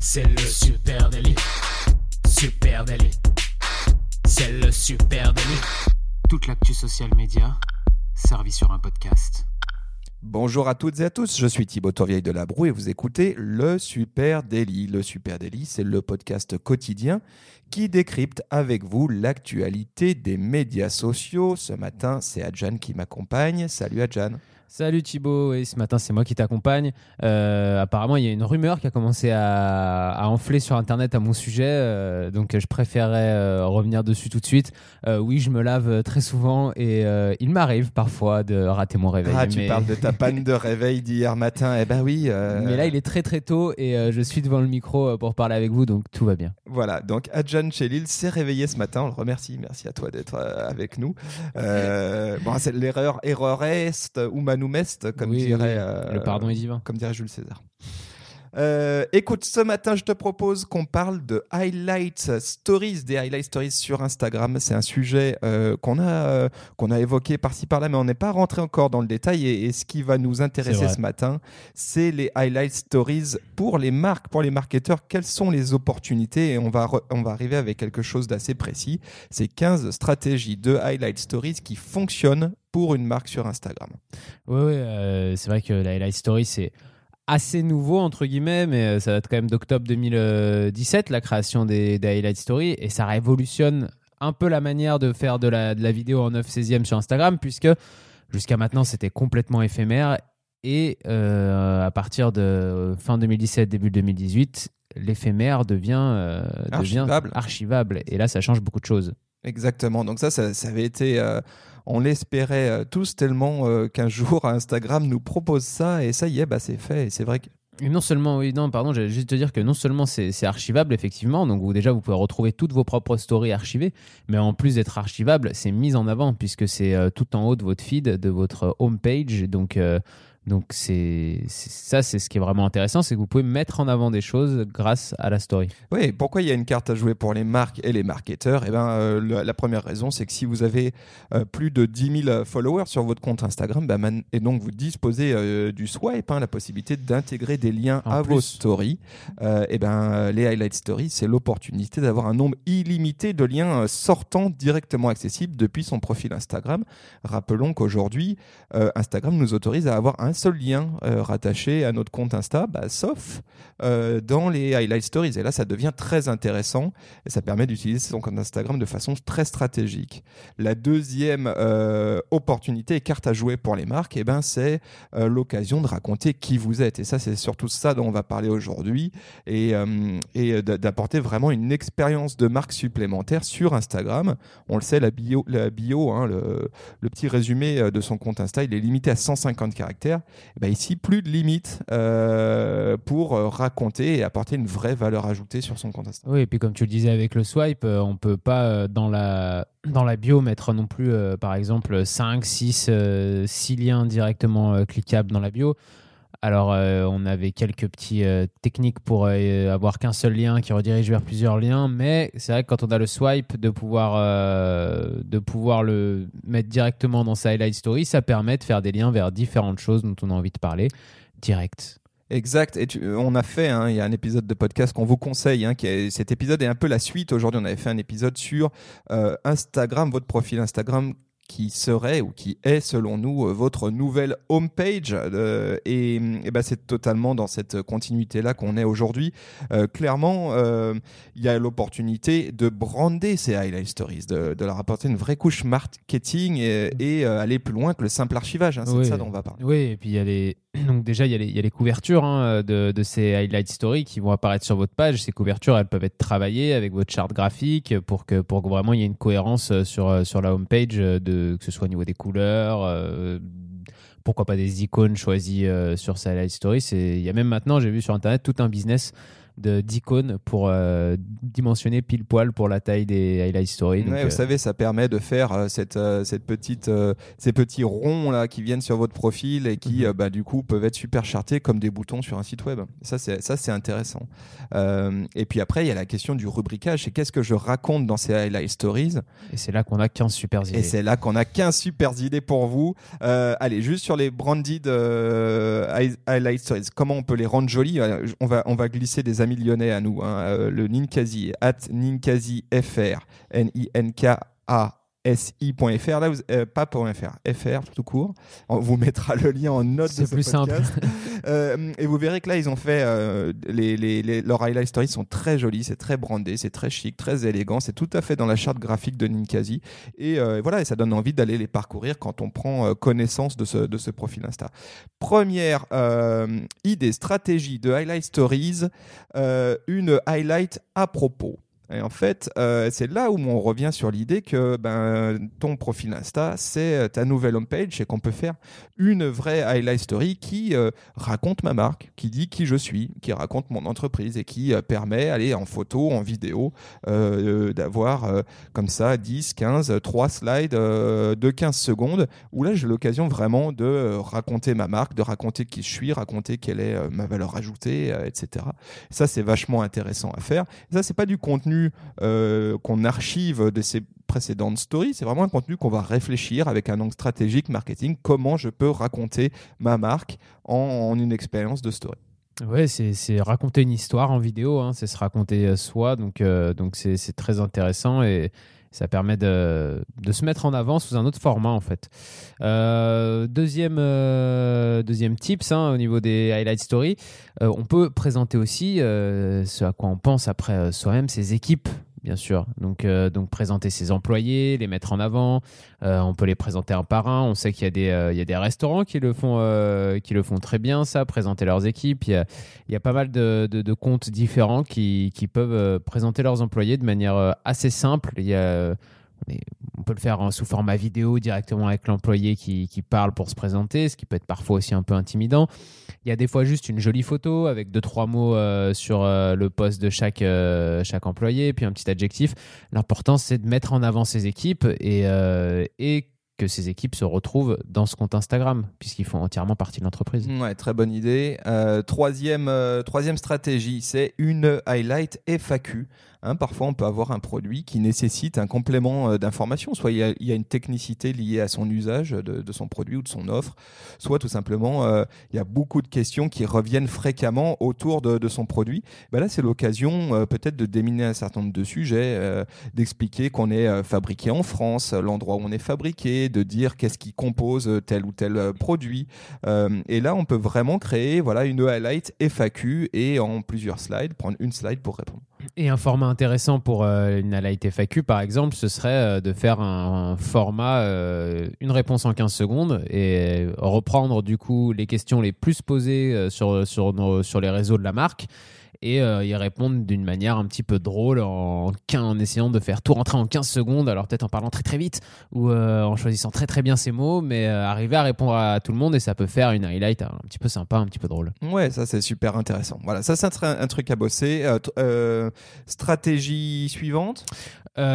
C'est le super délit. Super délit. C'est le super délit. Toute l'actu social média servie sur un podcast. Bonjour à toutes et à tous, je suis Thibaut Tourvieille de Labroue et vous écoutez le Super Daily. Le Super Daily, c'est le podcast quotidien qui décrypte avec vous l'actualité des médias sociaux. Ce matin, c'est Adjan qui m'accompagne. Salut Adjan. Salut Thibaut, et ce matin c'est moi qui t'accompagne. Euh, apparemment il y a une rumeur qui a commencé à, enfler sur internet à mon sujet, euh, donc je préférerais euh, revenir dessus tout de suite. oui, je me lave très souvent et il m'arrive parfois de rater mon réveil. Ah, tu parles de ta panne de réveil d'hier matin, eh ben oui. Mais là il est très très tôt et je suis devant le micro pour parler avec vous, donc tout va bien. Voilà, donc Adjan Chelil s'est réveillé ce matin, on le remercie, merci à toi d'être avec nous. bon, c'est l'erreur, erreur est ou Mest, comme dirait. Le pardon est divin. Comme dirait Jules César. Euh, écoute, ce matin, je te propose qu'on parle de highlight stories, des highlight stories sur Instagram. C'est un sujet euh, qu'on a, qu'on a évoqué par-ci par-là, mais on n'est pas rentré encore dans le détail. Et, ce qui va nous intéresser ce matin, c'est les highlight stories pour les marques, pour les marketeurs. Quelles sont les opportunités? Et on va, on va arriver avec quelque chose d'assez précis. C'est 15 stratégies de highlight stories qui fonctionnent pour une marque sur Instagram. Oui, ouais, euh, c'est vrai que la Highlight Story, c'est assez nouveau, entre guillemets, mais euh, ça date quand même d'octobre 2017, la création des, des, Highlight Story, et ça révolutionne un peu la manière de faire de la, de la vidéo en 9 16e sur Instagram, puisque jusqu'à maintenant, c'était complètement éphémère, et euh, à partir de fin 2017, début 2018, l'éphémère devient, archivable. archivable. Et là, ça change beaucoup de choses. Exactement. Donc ça, ça, avait été on l'espérait euh, tous tellement euh, qu'un jour Instagram nous propose ça et ça y est, bah, c'est fait. Et c'est vrai que non seulement, oui, non, pardon, j'allais juste te dire que non seulement c'est archivable, effectivement, donc vous, déjà vous pouvez retrouver toutes vos propres stories archivées, mais en plus d'être archivable, c'est mis en avant puisque c'est euh, tout en haut de votre feed, de votre homepage. Donc, donc c'est ça, c'est ce qui est vraiment intéressant, c'est que vous pouvez mettre en avant des choses grâce à la story. Oui, pourquoi il y a une carte à jouer pour les marques et les marketeurs? Eh ben, euh, la, première raison, c'est que si vous avez euh, plus de 10 000 followers sur votre compte Instagram, bah, et donc vous disposez euh, du swipe, hein, la possibilité d'intégrer des liens à vos stories, et ben les highlight stories, c'est l'opportunité d'avoir un nombre illimité de liens sortant directement accessibles depuis son profil Instagram. Rappelons qu'aujourd'hui, Instagram nous autorise à avoir un seul lien euh, rattaché à notre compte Insta, bah, sauf euh, dans les highlight stories. Et là, ça devient très intéressant et ça permet d'utiliser son compte Instagram de façon très stratégique. La deuxième euh, opportunité et carte à jouer pour les marques, eh ben, c'est l'occasion de raconter qui vous êtes. Et ça, c'est surtout ça dont on va parler aujourd'hui et, et d'apporter vraiment une expérience de marque supplémentaire sur Instagram. On le sait, la bio, la bio hein, le petit résumé de son compte Insta, il est limité à 150 caractères. Eh ben, ici, plus de limites euh, pour euh, raconter et apporter une vraie valeur ajoutée sur son compte. Oui, et puis comme tu le disais avec le swipe, euh, on peut pas dans la dans la bio mettre non plus, par exemple, 5, 6, 6 liens directement cliquables dans la bio. Alors, euh, on avait quelques petites euh, techniques pour euh, avoir qu'un seul lien qui redirige vers plusieurs liens, mais c'est vrai que quand on a le swipe, de pouvoir, de pouvoir le mettre directement dans sa highlight story, ça permet de faire des liens vers différentes choses dont on a envie de parler direct. Exact. Et on a fait, hein, il y a un épisode de podcast qu'on vous conseille. Hein, cet épisode est un peu la suite. Aujourd'hui, on avait fait un épisode sur Instagram, votre profil Instagram qui serait ou qui est selon nous euh, votre nouvelle homepage. Euh, et, et ben c'est totalement dans cette continuité là qu'on est aujourd'hui. Euh, clairement il y a l'opportunité de brander ces highlight stories de, de, leur apporter une vraie couche marketing et, et aller plus loin que le simple archivage hein, c'est de ça dont on va parler. Oui et puis il y a les donc déjà il y a les, couvertures hein, de, ces highlight stories qui vont apparaître sur votre page ces couvertures elles peuvent être travaillées avec votre charte graphique pour que pour que vraiment il y ait une cohérence sur sur la homepage de que ce soit au niveau des couleurs, euh, pourquoi pas des icônes choisies euh, sur sa live story. Il y a même maintenant, j'ai vu sur Internet, tout un business d'icônes pour euh, dimensionner pile poil pour la taille des highlight stories. vous euh, savez, ça permet de faire euh, cette, cette petite, ces petits ronds là qui viennent sur votre profil et qui, mhm. bah, du coup, peuvent être super chartés comme des boutons sur un site web. Ça, c'est ça, c'est intéressant. et puis après, il y a la question du rubricage. C'est qu'est-ce que je raconte dans ces highlight stories? Et c'est là qu'on a 15 super idées. Et c'est là qu'on a 15 super idées pour vous. allez, juste sur les branded highlight stories, comment on peut les rendre jolies? On va, on va glisser des amis lyonnais à nous, hein, euh, le Ninkasi, at Ninkasi FR, N-I-N-K-A si.fr, là, vous, euh, pas .fr, fr tout court. On vous mettra le lien en note de ce plus simple. euh, et vous verrez que là, ils ont fait euh, les, les, les, leurs highlight stories sont très jolis, c'est très brandé, c'est très chic, très élégant, c'est tout à fait dans la charte graphique de Ninkasi. Et voilà, et ça donne envie d'aller les parcourir quand on prend connaissance de ce, de ce profil Insta. Première idée, stratégie de highlight stories, une highlight à propos. Et en fait, euh, c'est là où on revient sur l'idée que ben, ton profil Insta, c'est ta nouvelle homepage et qu'on peut faire une vraie highlight story qui euh, raconte ma marque, qui dit qui je suis, qui raconte mon entreprise et qui euh, permet, aller en photo, en vidéo, euh, d'avoir euh, comme ça 10, 15, 3 slides euh, de 15 secondes où là j'ai l'occasion vraiment de raconter ma marque, de raconter qui je suis, raconter quelle est ma valeur ajoutée, etc. Ça, c'est vachement intéressant à faire. Ça, c'est pas du contenu euh, qu'on archive de ces précédentes stories, c'est vraiment un contenu qu'on va réfléchir avec un angle stratégique marketing, comment je peux raconter ma marque en, une expérience de story. Ouais, c'est raconter une histoire en vidéo, hein, c'est se raconter soi, donc euh, donc c'est très intéressant et ça permet de, se mettre en avant sous un autre format en fait. Euh, deuxième, euh, deuxième tips hein, au niveau des highlight stories, euh, on peut présenter aussi ce à quoi on pense après soi-même, ses équipes bien sûr. Donc, euh, donc présenter ses employés, les mettre en avant. Euh, on peut les présenter un par un. On sait qu'il y a des, euh, y a des restaurants qui le font, qui le font très bien, ça, présenter leurs équipes. Il y a, il y a pas mal de, de, comptes différents qui, qui peuvent présenter leurs employés de manière assez simple. Il y a on peut le faire sous format vidéo directement avec l'employé qui, qui, parle pour se présenter, ce qui peut être parfois aussi un peu intimidant. Il y a des fois juste une jolie photo avec deux trois mots euh, sur euh, le poste de chaque euh, chaque employé, puis un petit adjectif. L'important c'est de mettre en avant ses équipes et et que ces équipes se retrouvent dans ce compte Instagram, puisqu'ils font entièrement partie de l'entreprise. Ouais, très bonne idée. Troisième, troisième stratégie, c'est une highlight FAQ. Hein, parfois, on peut avoir un produit qui nécessite un complément euh, d'information. Soit il y, a, une technicité liée à son usage de, son produit ou de son offre, soit tout simplement, euh, il y a beaucoup de questions qui reviennent fréquemment autour de, son produit. Ben là, c'est l'occasion euh, peut-être de déminer un certain nombre de sujets, d'expliquer qu'on est fabriqué en France, l'endroit où on est fabriqué, de dire qu'est-ce qui compose tel ou tel produit. et là, on peut vraiment créer voilà, une highlight FAQ et en plusieurs slides, prendre une slide pour répondre. Et un format intéressant pour euh, une highlight FAQ, par exemple, ce serait euh, de faire un, format, euh, une réponse en 15 secondes et reprendre du coup les questions les plus posées sur les réseaux de la marque et euh, y répondre d'une manière un petit peu drôle en, en, essayant de faire tout rentrer en 15 secondes, alors peut-être en parlant très très vite ou euh, en choisissant très très bien ses mots, mais euh, arriver à répondre à tout le monde et ça peut faire une highlight un petit peu sympa, un petit peu drôle. Ouais, ça c'est super intéressant. Voilà, ça c'est un, un, truc à bosser. stratégie suivante?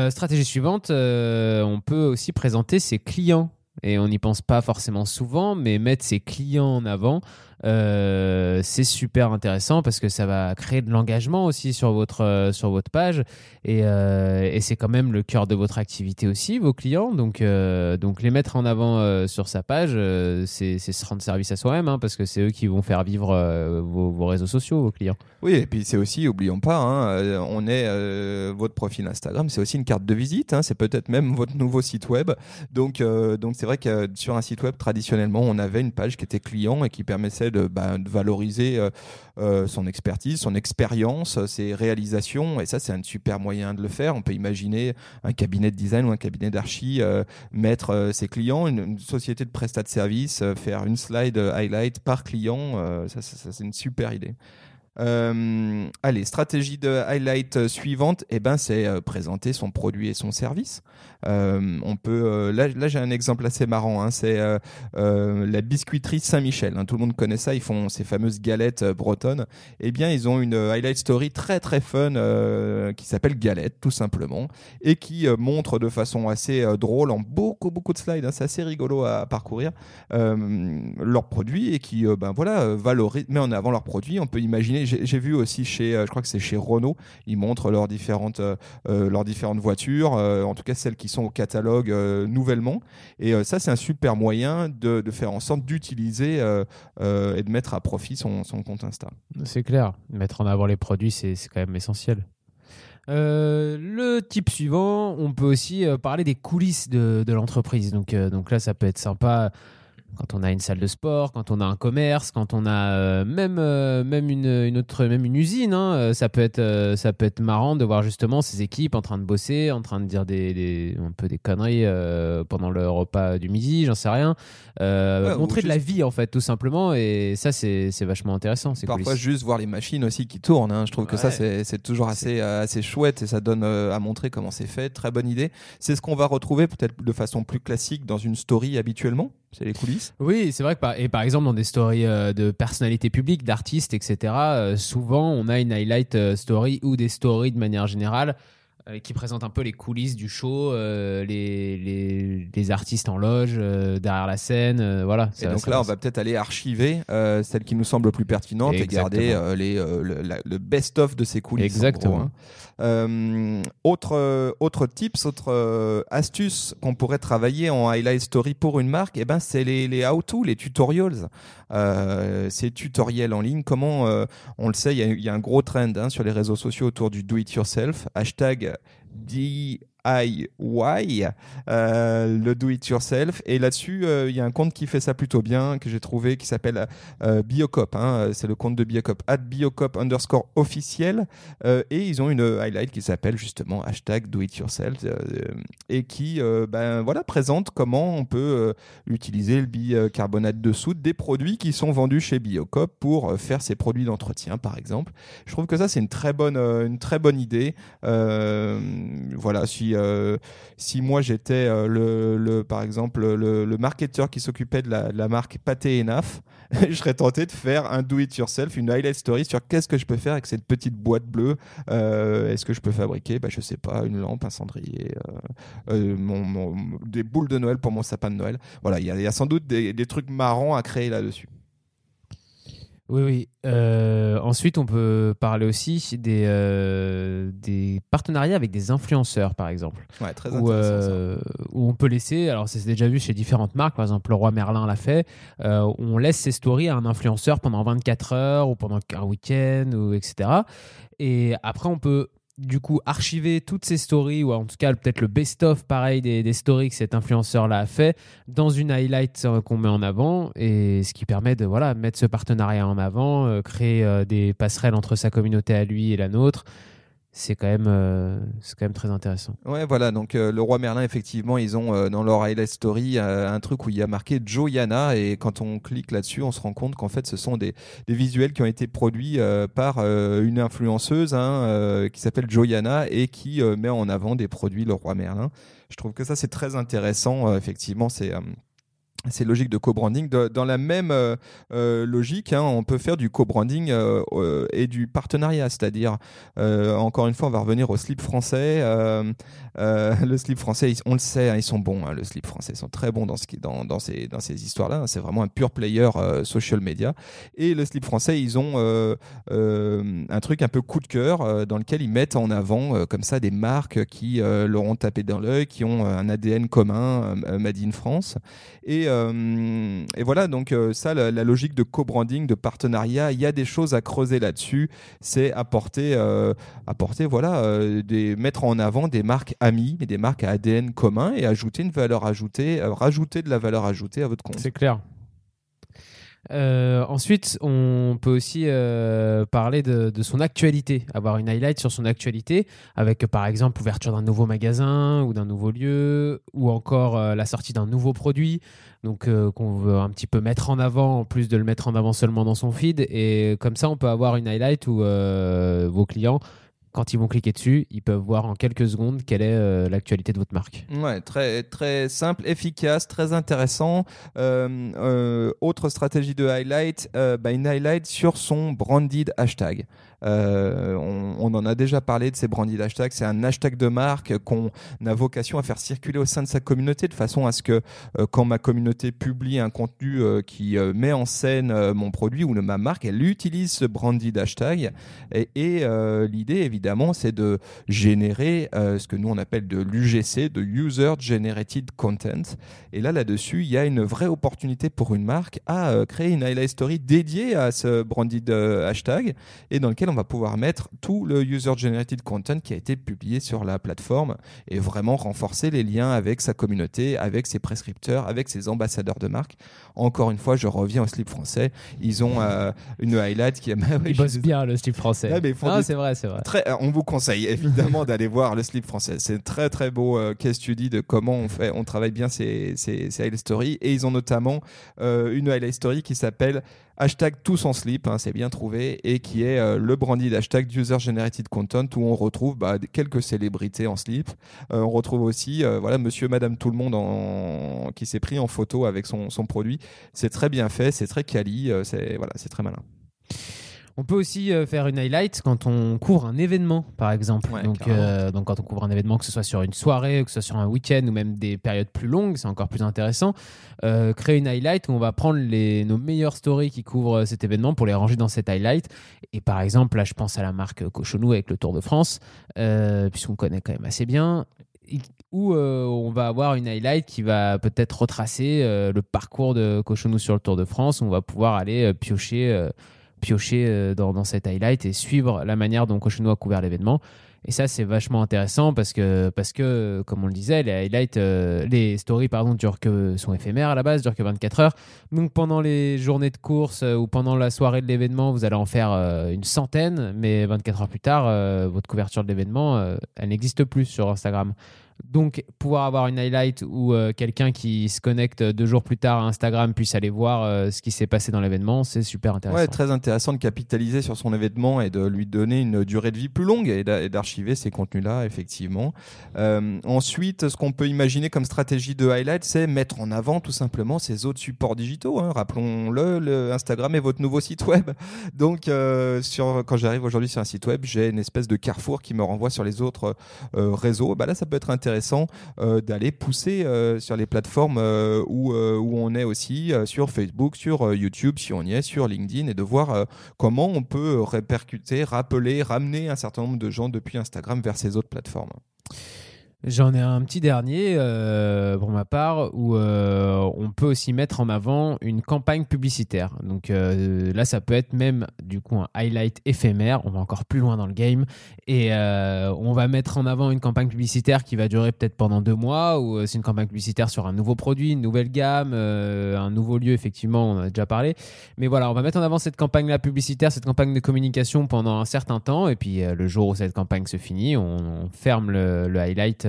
Stratégie suivante, on peut aussi présenter ses clients et on n'y pense pas forcément souvent, mais mettre ses clients en avant, euh, c'est super intéressant parce que ça va créer de l'engagement aussi sur votre, euh, sur votre page et, euh, et c'est quand même le cœur de votre activité aussi, vos clients. Donc, donc les mettre en avant sur sa page, c'est se rendre service à soi-même hein, parce que c'est eux qui vont faire vivre vos, vos, réseaux sociaux, vos clients. Oui, et puis c'est aussi, oublions pas, hein, on est votre profil Instagram, c'est aussi une carte de visite, hein, c'est peut-être même votre nouveau site web. Donc, donc c'est vrai que sur un site web, traditionnellement, on avait une page qui était client et qui permettait de, bah, de valoriser euh, euh, son expertise, son expérience, ses réalisations. Et ça, c'est un super moyen de le faire. On peut imaginer un cabinet de design ou un cabinet d'archi euh, mettre euh, ses clients, une, société de prestat de service, euh, faire une slide highlight par client. ça c'est une super idée. Euh, allez, stratégie de highlight suivante, eh ben, c'est euh, présenter son produit et son service. Euh, on peut, là, j'ai un exemple assez marrant. Hein, c'est la biscuiterie Saint-Michel. Hein, tout le monde connaît ça. Ils font ces fameuses galettes bretonnes. Eh bien, ils ont une highlight story très très fun qui s'appelle Galette, tout simplement, et qui montre de façon assez drôle en beaucoup beaucoup de slides. Hein, c'est assez rigolo à, à parcourir leurs produits et qui, ben voilà, valorise, met en avant leurs produits. On peut imaginer j'ai vu aussi chez, euh, je crois que c'est chez Renault, ils montrent leurs différentes, euh, euh, leurs différentes voitures, en tout cas celles qui sont au catalogue nouvellement. Et ça, c'est un super moyen de, de faire en sorte d'utiliser et de mettre à profit son, son compte Insta. C'est clair. Mettre en avant les produits, c'est quand même essentiel. Le type suivant, on peut aussi parler des coulisses de, de l'entreprise. Donc, donc là, ça peut être sympa quand on a une salle de sport, quand on a un commerce, quand on a euh, même, euh, même, une, une autre, même une usine. hein. Euh, ça, peut être, ça peut être marrant de voir justement ces équipes en train de bosser, en train de dire des, des- un peu des conneries euh, pendant le repas du midi, j'en sais rien. Euh, Ouais, montrer de la vie, en fait, tout simplement. Et ça, c'est vachement intéressant. Parfois, coulisses. juste voir les machines aussi qui tournent. hein. Je trouve que ça, c'est toujours assez, assez chouette et ça donne à montrer comment c'est fait. Très bonne idée. C'est ce qu'on va retrouver peut-être de façon plus classique dans une story habituellement? C'est les coulisses. Oui, c'est vrai que par, et par exemple dans des stories euh, de personnalités publiques, d'artistes, etc. euh, souvent on a une highlight euh, story ou des stories de manière générale qui présentent un peu les coulisses du show, euh, les, les, les artistes en loge, euh, derrière la scène, euh, voilà. Et donc là, on va peut-être aller archiver euh, celle qui nous semble plus pertinente et garder euh, les, euh, le, best-of de ces coulisses. en Exactement. gros, hein. Euh, autre, euh, autre tips, autre euh, astuce qu'on pourrait travailler en highlight story pour une marque, eh ben, c'est les, les how-to, les tutorials. Euh, ces tutoriels en ligne, comment, euh, on le sait, il y a- un gros trend hein, sur les réseaux sociaux autour du do-it-yourself. Hashtag DIY, euh, le do it yourself. Et là-dessus, euh, il y a un compte qui fait ça plutôt bien, que j'ai trouvé, qui s'appelle euh, Biocop. hein. C'est le compte de Biocop, at Biocop underscore officiel. Et ils ont une highlight qui s'appelle justement hashtag do it yourself et qui ben, voilà, présente comment on peut utiliser le bicarbonate de soude des produits qui sont vendus chez Biocop pour faire ses produits d'entretien, par exemple. Je trouve que ça, c'est une très bonne, une très bonne idée. Voilà, si, euh, si moi j'étais euh, le, par exemple le, marketeur qui s'occupait de la, marque Pâté et Naf, je serais tenté de faire un do it yourself, une highlight story sur qu'est-ce que je peux faire avec cette petite boîte bleue. Euh, Est-ce que je peux fabriquer, bah, je sais pas, une lampe, un cendrier, des boules de Noël pour mon sapin de Noël. Voilà, il y, a- il y a sans doute des, des trucs marrants à créer là-dessus. Oui, oui. Euh, ensuite, on peut parler aussi des, euh, des partenariats avec des influenceurs, par exemple. Ouais, très où, intéressant. ça. euh, où on peut laisser, alors c'est déjà vu chez différentes marques, par exemple le roi Merlin l'a fait, on laisse ses stories à un influenceur pendant 24 heures ou pendant un week-end, ou etc. Et après, on peut du coup archiver toutes ces stories, ou en tout cas peut-être le best-of pareil des, stories que cet influenceur-là a fait, dans une highlight euh, qu'on met en avant, et ce qui permet de voilà, mettre ce partenariat en avant, euh, créer euh, des passerelles entre sa communauté à lui et la nôtre. C'est quand, même, euh, c'est quand même très intéressant. Ouais, voilà. Donc, euh, le roi Merlin, effectivement, ils ont euh, dans leur highlight story euh, un truc où il y a marqué Joyana. Et quand on clique là-dessus, on se rend compte qu'en fait, ce sont des, des visuels qui ont été produits euh, par euh, une influenceuse hein, qui s'appelle Joyana et qui met en avant des produits le roi Merlin. Je trouve que ça, c'est très intéressant. Effectivement, c'est. Euh, c'est logique de co-branding. Dans la même euh, euh, logique, hein, on peut faire du co-branding euh, et du partenariat, c'est-à-dire, encore une fois, on va revenir au slip français. le slip français, on le sait, hein, ils sont bons. hein, le slip français, ils sont très bons dans, ce qui, dans, dans ces, dans ces histoires-là. c'est vraiment un pur player social media. Et le slip français, ils ont un truc un peu coup de cœur dans lequel ils mettent en avant comme ça des marques qui leur ont tapé dans l'œil, qui ont un ADN commun, Made in France. Et, euh, et voilà, donc euh, ça, la, logique de co-branding, de partenariat, il y a des choses à creuser là-dessus. C'est apporter, euh, apporter voilà, des, mettre en avant des marques amies et des marques à ADN commun et ajouter une valeur ajoutée, rajouter de la valeur ajoutée à votre compte. C'est clair. Euh, ensuite, on peut aussi euh, parler de, son actualité, avoir une highlight sur son actualité, avec par exemple l'ouverture d'un nouveau magasin ou d'un nouveau lieu, ou encore euh, la sortie d'un nouveau produit, donc qu'on veut un petit peu mettre en avant, en plus de le mettre en avant seulement dans son feed. Et comme ça, on peut avoir une highlight où vos clients quand ils vont cliquer dessus, ils peuvent voir en quelques secondes quelle est euh, l'actualité de votre marque. Ouais, très, simple, efficace, très intéressant. Euh, euh, autre stratégie de highlight, bah, une highlight sur son branded hashtag. Euh, on, en a déjà parlé de ces branded hashtags. C'est un hashtag de marque qu'on a vocation à faire circuler au sein de sa communauté de façon à ce que euh, quand ma communauté publie un contenu euh, qui met en scène mon produit ou ma marque, elle utilise ce branded hashtag. Et, l'idée, évidemment, c'est de générer ce que nous on appelle de l'UGC, de User Generated Content. Et là, là-dessus, il y a une vraie opportunité pour une marque à créer une highlight story dédiée à ce branded hashtag et dans lequel on va pouvoir mettre tout le user-generated content qui a été publié sur la plateforme et vraiment renforcer les liens avec sa communauté, avec ses prescripteurs, avec ses ambassadeurs de marque. Encore une fois, je reviens au slip français. Ils ont euh, une highlight qui est. Ils bossent bien le slip français. c'est vrai, c'est vrai. Très, on vous conseille évidemment d'aller voir le slip français. C'est très très beau euh, case study de comment on fait, on travaille bien ces, ces, ces highlight stories. Et ils ont notamment euh, une highlight story qui s'appelle hashtag tous en slip, hein, c'est bien trouvé, et qui est euh, le branded hashtag User Generated Content où on retrouve bah, quelques célébrités en slip. Euh, on retrouve aussi euh, voilà Monsieur, Madame, tout le monde en... qui s'est pris en photo avec son, son produit. C'est très bien fait, c'est très quali, c'est voilà, c'est très malin. On peut aussi euh, faire une highlight quand on couvre un événement, par exemple. donc, euh, donc, quand on couvre un événement, que ce soit sur une soirée, que ce soit sur un week-end ou même des périodes plus longues, c'est encore plus intéressant. Euh, créer une highlight où on va prendre les, nos meilleures stories qui couvrent cet événement pour les ranger dans cette highlight. Et par exemple, là, je pense à la marque Cochonou avec le Tour de France, puisqu'on connaît quand même assez bien où on va avoir une highlight qui va peut-être retracer le parcours de Cochonou sur le Tour de France. On va pouvoir aller piocher piocher euh, dans, cette highlight et suivre la manière dont Cochonou a couvert l'événement. Et ça, c'est vachement intéressant parce que, parce que, comme on le disait, les highlights, euh, les stories, pardon, durent que, sont éphémères à la base, durent que 24 heures. Donc, pendant les journées de course euh, ou pendant la soirée de l'événement, vous allez en faire une centaine, mais 24 heures plus tard, votre couverture de l'événement, elle n'existe plus sur Instagram. Donc, pouvoir avoir une highlight où euh, quelqu'un qui se connecte deux jours plus tard à Instagram puisse aller voir euh, ce qui s'est passé dans l'événement, c'est super intéressant. Très intéressant de capitaliser sur son événement et de lui donner une durée de vie plus longue et d'archiver ces contenus-là, effectivement. Euh, ensuite, ce qu'on peut imaginer comme stratégie de highlight, c'est mettre en avant tout simplement ces autres supports digitaux. Hein. Rappelons-le, le Instagram est votre nouveau site web. Donc, quand j'arrive aujourd'hui sur un site web, j'ai une espèce de carrefour qui me renvoie sur les autres réseaux. Bah là, ça peut être intéressant euh, d'aller pousser euh, sur les plateformes euh, où, où on est aussi, sur Facebook, sur YouTube, si on y est, sur LinkedIn, et de voir comment on peut répercuter, rappeler, ramener un certain nombre de gens depuis Instagram vers ces autres plateformes. J'en ai un petit dernier euh, pour ma part où euh, on peut aussi mettre en avant une campagne publicitaire. Donc euh, là, ça peut être même du coup un highlight éphémère. On va encore plus loin dans le game et on va mettre en avant une campagne publicitaire qui va durer peut-être pendant deux mois ou c'est une campagne publicitaire sur un nouveau produit, une nouvelle gamme, un nouveau lieu. Effectivement, on a déjà parlé. Mais voilà, on va mettre en avant cette campagne-là publicitaire, cette campagne de communication pendant un certain temps et puis le jour où cette campagne se finit, on, ferme le, highlight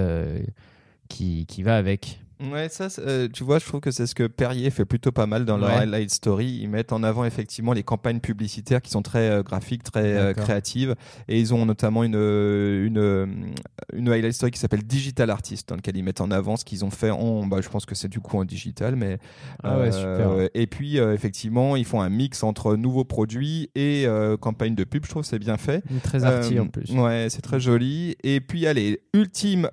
qui, qui va avec. Ouais, ça, euh, tu vois, je trouve que c'est ce que Perrier fait plutôt pas mal dans leur highlight story. Ils mettent en avant effectivement les campagnes publicitaires qui sont très euh, graphiques, très euh, créatives, et ils ont notamment une une une highlight story qui s'appelle Digital Artist, dans lequel ils mettent en avant ce qu'ils ont fait en, bah, je pense que c'est du coup en digital, mais ah ouais, super. et puis effectivement, ils font un mix entre nouveaux produits et campagne de pub. Je trouve c'est bien fait. Très arty en plus. Ouais, c'est très joli. Et puis allez, ultime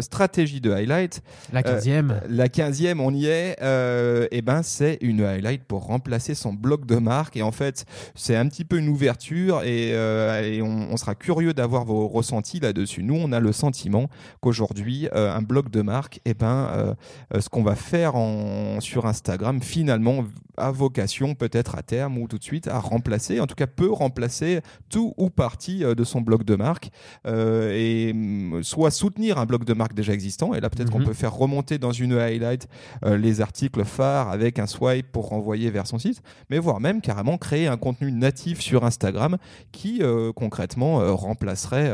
stratégie de highlight. La 15e. Euh, la 15e, on y est. Euh, et ben, c'est une highlight pour remplacer son bloc de marque. Et en fait, c'est un petit peu une ouverture et, euh, on, sera curieux d'avoir vos ressentis là-dessus. Nous, on a le sentiment qu'aujourd'hui, un bloc de marque, et ben, ce qu'on va faire en, sur Instagram, finalement, a vocation peut-être à terme ou tout de suite à remplacer, en tout cas peut remplacer tout ou partie de son bloc de marque et mm, soit soutenir un bloc de marque déjà existant. Et là, peut-être qu'on mhm. peut faire remonter dans une highlight euh, les articles phares avec un swipe pour renvoyer vers son site, mais voire même carrément créer un contenu natif sur Instagram qui euh, concrètement euh, remplacerait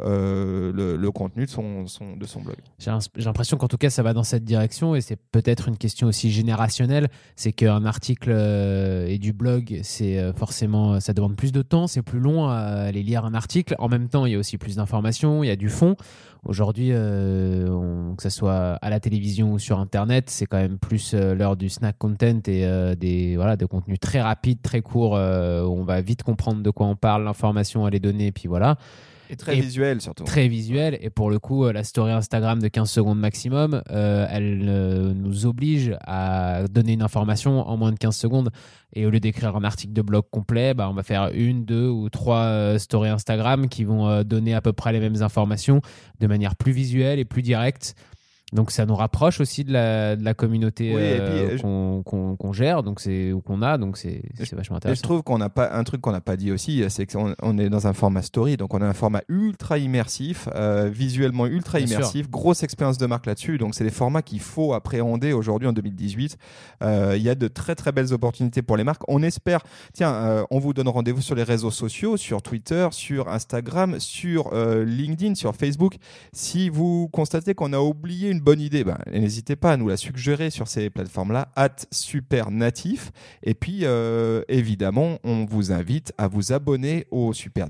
le, contenu de son, blog. J'ai l'impression qu'en tout cas ça va dans cette direction et c'est peut-être une question aussi générationnelle, c'est qu'un article et du blog, c'est forcément ça demande plus de temps, c'est plus long à aller lire un article. En même temps, il y a aussi plus d'informations, il y a du fond. Aujourd'hui, que ce soit à la télévision ou sur Internet, c'est quand même plus euh, l'heure du snack content et euh, des voilà de contenus très rapides, très courts. où on va vite comprendre de quoi on parle, l'information, elle est donnée, et puis voilà. Et très visuel surtout. Très visuel. Et pour le coup, la story Instagram de 15 secondes maximum, euh, elle euh, nous oblige à donner une information en moins de 15 secondes. Et au lieu d'écrire un article de blog complet, bah, on va faire une, deux ou trois euh, stories Instagram qui vont donner à peu près les mêmes informations de manière plus visuelle et plus directe. Donc ça nous rapproche aussi de la, de la communauté euh, qu'on gère, donc c'est ou qu'on a, donc c'est vachement intéressant. Et je trouve qu'on n'a pas un truc qu'on n'a pas dit aussi, c'est qu'on on est dans un format story, donc on a un format ultra immersif, euh, visuellement ultra immersif, grosse expérience de marque là-dessus. Donc c'est des formats qu'il faut appréhender aujourd'hui en 2018. Euh, il y a de très très belles opportunités pour les marques. On espère, tiens, on vous donne rendez-vous sur les réseaux sociaux, sur Twitter, sur Instagram, sur LinkedIn, sur Facebook. Si vous constatez qu'on a oublié une bonne idée, ben, n'hésitez pas à nous la suggérer sur ces plateformes-là, at super natif. Et puis, euh, évidemment, on vous invite à vous abonner au Super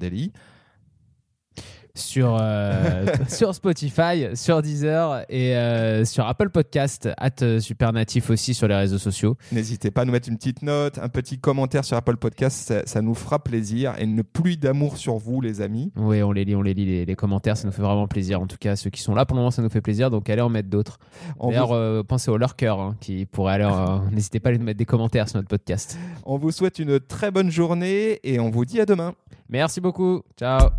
sur, euh, sur Spotify, sur Deezer et euh, sur Apple Podcast, at euh, Supernatif aussi sur les réseaux sociaux. N'hésitez pas à nous mettre une petite note, un petit commentaire sur Apple Podcast, ça, nous fera plaisir et une pluie d'amour sur vous, les amis. Oui, on les lit, on les lit, les, commentaires, ça nous fait vraiment plaisir. En tout cas, ceux qui sont là pour le moment, ça nous fait plaisir, donc allez en mettre d'autres. D'ailleurs, pensez au lurker hein, qui pourrait aller. N'hésitez pas à nous mettre des commentaires sur notre podcast. On vous souhaite une très bonne journée et on vous dit à demain. Merci beaucoup. Ciao.